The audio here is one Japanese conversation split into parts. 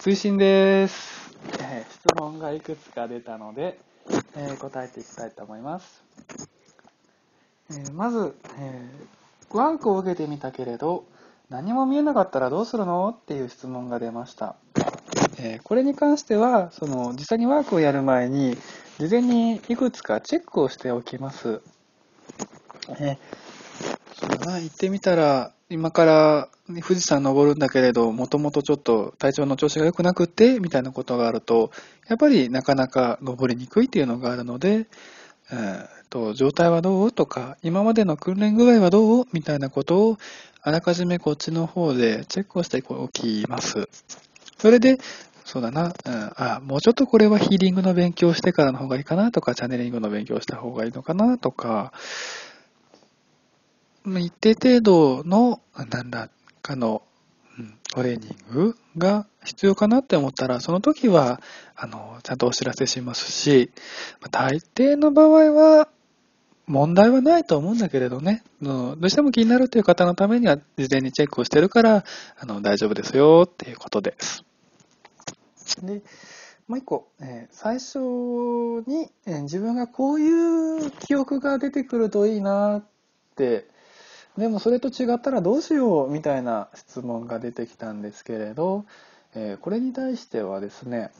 追伸でーす、えー、質問がいくつか出たので、えー、答えていきたいと思います。えー、まず、えワークを受けてみたけれど、何も見えなかったらどうするのっていう質問が出ました。えこれに関しては、その実際にワークをやる前に、事前にいくつかチェックをしておきます。えそうだな、行ってみたら、今から富士山登るんだけれど、もともとちょっと体調の調子が良くなくて、みたいなことがあると、やっぱりなかなか登りにくいっていうのがあるので、えー、と状態はどう？とか、今までの訓練具合はどう？みたいなことを、あらかじめこっちの方でチェックをしておきます。それで、そうだな、うん、あ、もうちょっとこれはヒーリングの勉強してからの方がいいかなとか、チャネリングの勉強した方がいいのかなとか、一定程度の何らかの、トレーニングが必要かなって思ったら、その時は、あの、ちゃんとお知らせしますし、大抵の場合は、問題はないと思うんだけれどね、どうしても気になるという方のためには、事前にチェックをしてるから、あの、大丈夫ですよっていうことです。で、もう一個、えー、最初に、えー、自分がこういう記憶が出てくるといいなってでもそれと違ったらどうしようみたいな質問が出てきたんですけれど、え、これに対してはですね、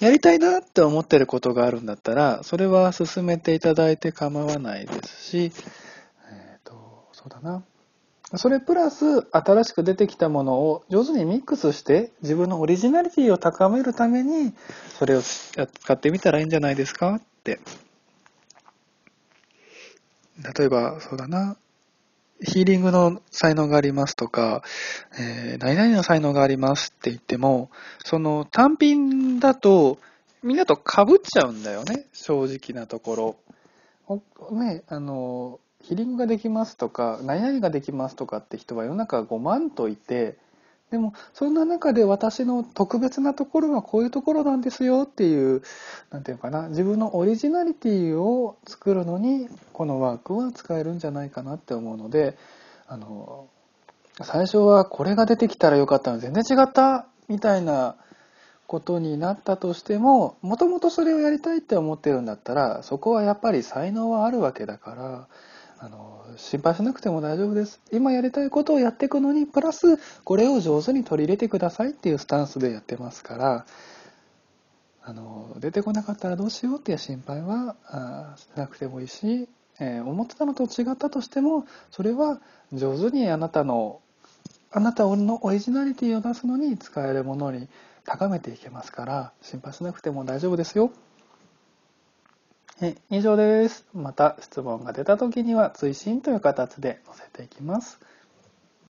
やりたいなって思ってることがあるんだったら、それは進めていただいて構わないですし、えっ、ー、と、そうだな。それプラス新しく出てきたものを上手にミックスして自分のオリジナリティを高めるためにそれを使ってみたらいいんじゃないですかって。例えば、そうだな。ヒーリングの才能がありますとか、えー、何々の才能がありますって言っても、その単品だと、みんなと被っちゃうんだよね、正直なところ。ね、あの、ヒーリングができますとか、何々ができますとかって人は世の中5万といて、でも、そんな中で私の特別なところはこういうところなんですよっていう、なんていうかな、自分のオリジナリティを作るのに、このワークは使えるんじゃないかなって思うので、あの、最初はこれが出てきたらよかったの全然違ったみたいなことになったとしても、もともとそれをやりたいって思ってるんだったら、そこはやっぱり才能はあるわけだから、あの、心配しなくても大丈夫です。今やりたいことをやっていくのに、プラス、これを上手に取り入れてくださいっていうスタンスでやってますから、あの、出てこなかったらどうしようっていう心配はあしなくてもいいし、えー、思ってたのと違ったとしても、それは上手にあなたの、あなたのオリジナリティを出すのに使えるものに高めていけますから、心配しなくても大丈夫ですよ。以上です。また質問が出た時には追伸という形で載せていきます。